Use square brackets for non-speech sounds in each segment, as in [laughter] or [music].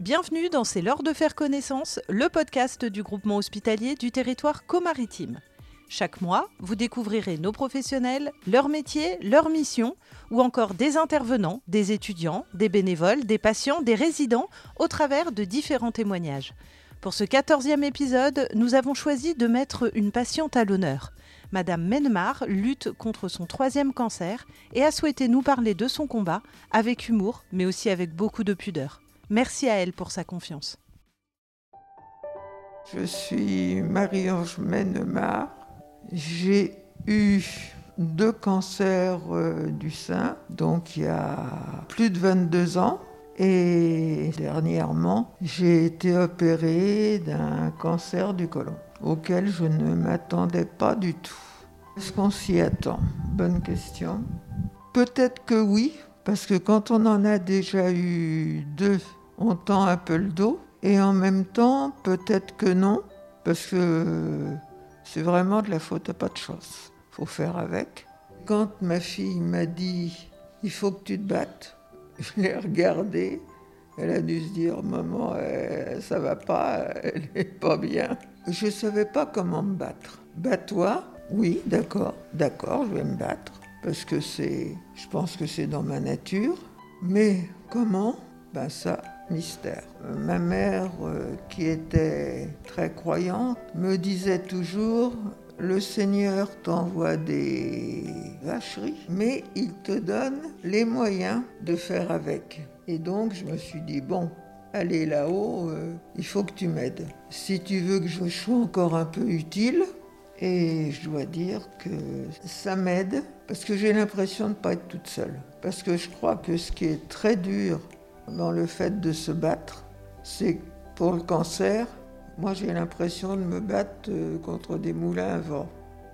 Bienvenue dans C'est l'heure de faire connaissance, le podcast du groupement hospitalier du territoire comaritime. Chaque mois, vous découvrirez nos professionnels, leur métier, leur mission, ou encore des intervenants, des étudiants, des bénévoles, des patients, des résidents, au travers de différents témoignages. Pour ce quatorzième épisode, nous avons choisi de mettre une patiente à l'honneur. Madame Menmar lutte contre son troisième cancer et a souhaité nous parler de son combat avec humour, mais aussi avec beaucoup de pudeur. Merci à elle pour sa confiance. Je suis Marie-Ange Menmar. J'ai eu deux cancers euh, du sein, donc il y a plus de 22 ans. Et dernièrement, j'ai été opérée d'un cancer du côlon auquel je ne m'attendais pas du tout. Est-ce qu'on s'y attend? Bonne question. Peut-être que oui, parce que quand on en a déjà eu deux, on tend un peu le dos. Et en même temps, peut-être que non, parce que c'est vraiment de la faute à pas de chance. faut faire avec. Quand ma fille m'a dit il faut que tu te battes, [laughs] je l'ai regardée. Elle a dû se dire maman, euh, ça va pas, [laughs] elle est pas bien. Je ne savais pas comment me battre. Bats-toi Oui, d'accord, d'accord, je vais me battre. Parce que c'est, je pense que c'est dans ma nature. Mais comment? Ben ça, mystère. Ma mère, euh, qui était très croyante, me disait toujours le Seigneur t'envoie des vacheries, mais il te donne les moyens de faire avec. Et donc je me suis dit, bon, allez là-haut, euh, il faut que tu m'aides. Si tu veux que je sois encore un peu utile, et je dois dire que ça m'aide, parce que j'ai l'impression de ne pas être toute seule. Parce que je crois que ce qui est très dur dans le fait de se battre, c'est pour le cancer, moi j'ai l'impression de me battre euh, contre des moulins à vent.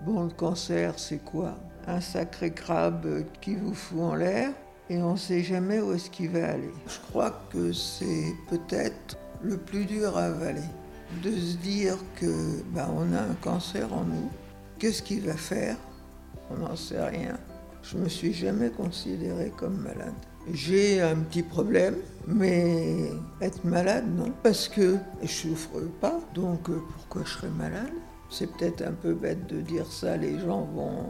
Bon, le cancer, c'est quoi? Un sacré crabe qui vous fout en l'air et on ne sait jamais où est-ce qu'il va aller. Je crois que c'est peut-être le plus dur à avaler, de se dire que bah, on a un cancer en nous. Qu'est-ce qu'il va faire? On n'en sait rien. Je me suis jamais considérée comme malade. J'ai un petit problème, mais être malade, non, parce que je souffre pas, donc euh, pourquoi je serais malade? C'est peut-être un peu bête de dire ça, les gens vont,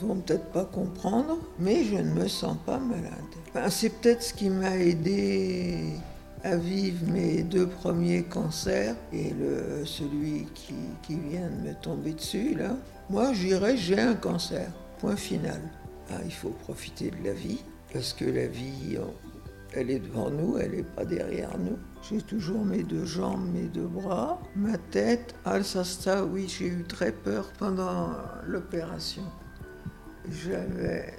vont peut-être pas comprendre, mais je ne me sens pas malade. c'est peut-être ce qui m'a aidé à vivre mes deux premiers cancers et celui qui, qui vient de me tomber dessus, là. Moi, j'irais, j'ai un cancer, point final. Ah, il faut profiter de la vie, parce que la vie, elle est devant nous, elle n'est pas derrière nous. J'ai toujours mes deux jambes, mes deux bras, ma tête. Ça, oui, j'ai eu très peur pendant l'opération. J'avais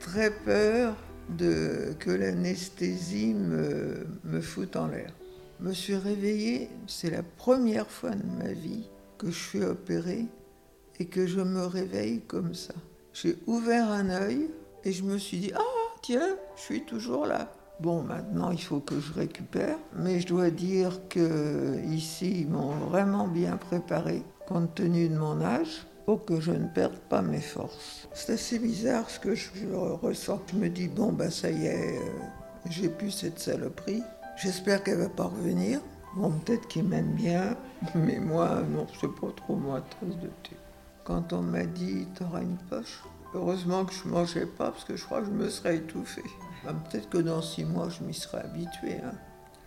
très peur de que l'anesthésie me, me foute en l'air. Je me suis réveillée, c'est la première fois de ma vie que je suis opérée et que je me réveille comme ça. J'ai ouvert un œil et je me suis dit, ah, tiens, je suis toujours là. Bon, maintenant, il faut que je récupère, mais je dois dire que ici, ils m'ont vraiment bien préparé, compte tenu de mon âge, pour que je ne perde pas mes forces. C'est assez bizarre ce que je, ressens. Je me dis, bon, bah ça y est, euh, j'ai plus cette saloperie. J'espère qu'elle va pas revenir. Bon, peut-être qu'il m'aime bien, [laughs] mais moi, non, c'est pas trop moi, tasse de thé. Quand on m'a dit, t'auras une poche, heureusement que je mangeais pas, parce que je crois que je me serais étouffée. Ah, peut-être que dans six mois, je m'y serai habitué. Hein.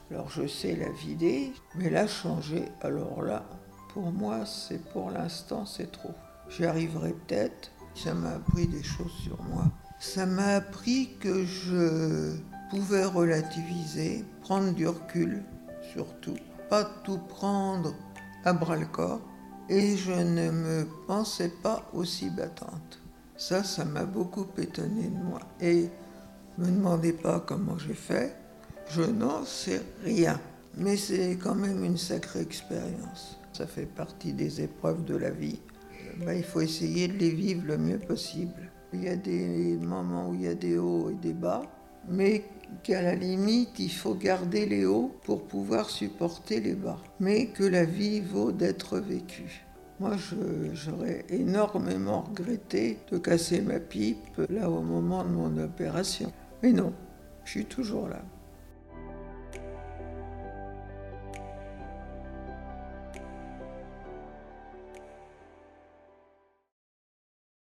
Alors je sais la vider, mais la changer, alors là, pour moi, c'est pour l'instant, c'est trop. J'y arriverai peut-être. Ça m'a appris des choses sur moi. Ça m'a appris que je pouvais relativiser, prendre du recul, surtout. Pas tout prendre à bras le corps. Et je ne me pensais pas aussi battante. Ça, ça m'a beaucoup étonné de moi. Et me demandez pas comment j'ai fait, je n'en sais rien. Mais c'est quand même une sacrée expérience. Ça fait partie des épreuves de la vie. Ben, il faut essayer de les vivre le mieux possible. Il y a des moments où il y a des hauts et des bas, mais qu'à la limite, il faut garder les hauts pour pouvoir supporter les bas. Mais que la vie vaut d'être vécue. Moi, j'aurais énormément regretté de casser ma pipe là au moment de mon opération. Mais non, je suis toujours là.